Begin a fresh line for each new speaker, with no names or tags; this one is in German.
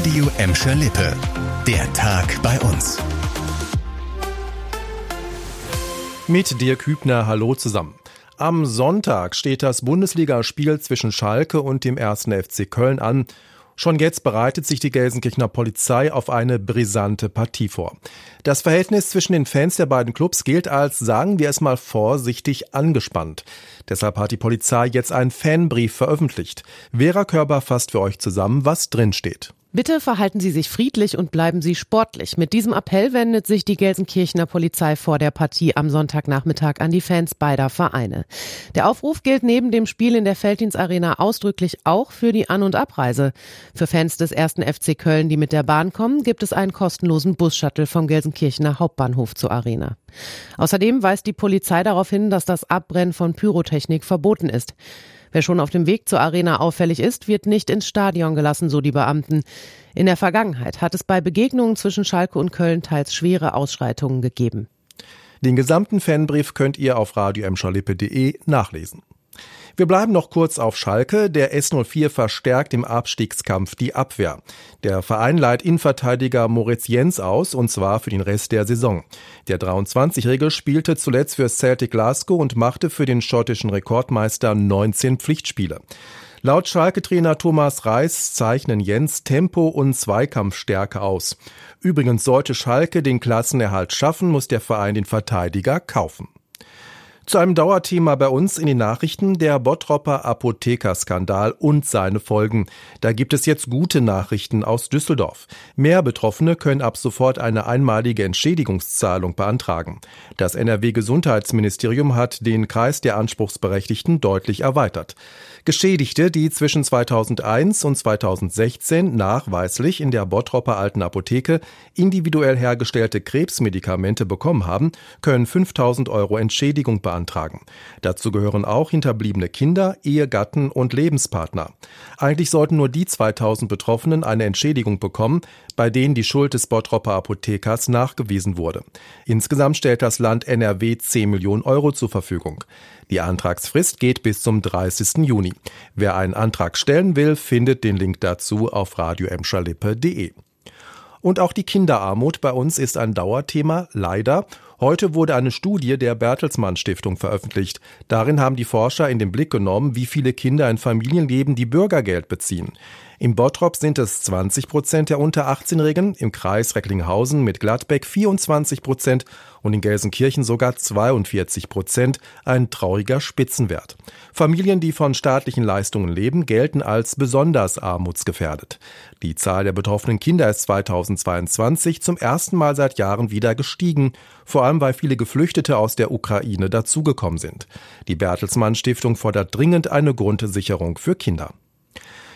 Radio Emscher Lippe. Der Tag bei uns.
Mit dir Kübner, hallo zusammen. Am Sonntag steht das Bundesligaspiel zwischen Schalke und dem 1. FC Köln an. Schon jetzt bereitet sich die Gelsenkirchener Polizei auf eine brisante Partie vor. Das Verhältnis zwischen den Fans der beiden Clubs gilt als, sagen wir es mal vorsichtig, angespannt. Deshalb hat die Polizei jetzt einen Fanbrief veröffentlicht. Vera Körber fasst für euch zusammen, was drin steht.
Bitte verhalten Sie sich friedlich und bleiben Sie sportlich. Mit diesem Appell wendet sich die Gelsenkirchener Polizei vor der Partie am Sonntagnachmittag an die Fans beider Vereine. Der Aufruf gilt neben dem Spiel in der Felddienstarena ausdrücklich auch für die An- und Abreise. Für Fans des ersten FC Köln, die mit der Bahn kommen, gibt es einen kostenlosen Busshuttle vom Gelsenkirchener Hauptbahnhof zur Arena. Außerdem weist die Polizei darauf hin, dass das Abbrennen von Pyrotechnik verboten ist. Wer schon auf dem Weg zur Arena auffällig ist, wird nicht ins Stadion gelassen, so die Beamten. In der Vergangenheit hat es bei Begegnungen zwischen Schalke und Köln teils schwere Ausschreitungen gegeben.
Den gesamten Fanbrief könnt ihr auf radioemschalippe.de nachlesen. Wir bleiben noch kurz auf Schalke. Der S04 verstärkt im Abstiegskampf die Abwehr. Der Verein leiht Innenverteidiger Moritz Jens aus, und zwar für den Rest der Saison. Der 23-Jährige spielte zuletzt für Celtic Glasgow und machte für den schottischen Rekordmeister 19 Pflichtspiele. Laut Schalke-Trainer Thomas Reis zeichnen Jens Tempo und Zweikampfstärke aus. Übrigens sollte Schalke den Klassenerhalt schaffen, muss der Verein den Verteidiger kaufen. Zu einem Dauerthema bei uns in den Nachrichten der Bottropper Apothekerskandal und seine Folgen. Da gibt es jetzt gute Nachrichten aus Düsseldorf. Mehr Betroffene können ab sofort eine einmalige Entschädigungszahlung beantragen. Das NRW-Gesundheitsministerium hat den Kreis der Anspruchsberechtigten deutlich erweitert. Geschädigte, die zwischen 2001 und 2016 nachweislich in der Bottropper Alten Apotheke individuell hergestellte Krebsmedikamente bekommen haben, können 5000 Euro Entschädigung beantragen. Dazu gehören auch hinterbliebene Kinder, Ehegatten und Lebenspartner. Eigentlich sollten nur die 2000 Betroffenen eine Entschädigung bekommen, bei denen die Schuld des Bottropper Apothekers nachgewiesen wurde. Insgesamt stellt das Land NRW 10 Millionen Euro zur Verfügung. Die Antragsfrist geht bis zum 30. Juni. Wer einen Antrag stellen will, findet den Link dazu auf radioemscherlippe.de. Und auch die Kinderarmut bei uns ist ein Dauerthema, leider. Heute wurde eine Studie der Bertelsmann Stiftung veröffentlicht. Darin haben die Forscher in den Blick genommen, wie viele Kinder in Familien leben, die Bürgergeld beziehen. Im Bottrop sind es 20 Prozent der unter 18-Jährigen, im Kreis Recklinghausen mit Gladbeck 24 Prozent und in Gelsenkirchen sogar 42 Prozent, ein trauriger Spitzenwert. Familien, die von staatlichen Leistungen leben, gelten als besonders armutsgefährdet. Die Zahl der betroffenen Kinder ist 2022 zum ersten Mal seit Jahren wieder gestiegen, vor allem weil viele Geflüchtete aus der Ukraine dazugekommen sind. Die Bertelsmann Stiftung fordert dringend eine Grundsicherung für Kinder.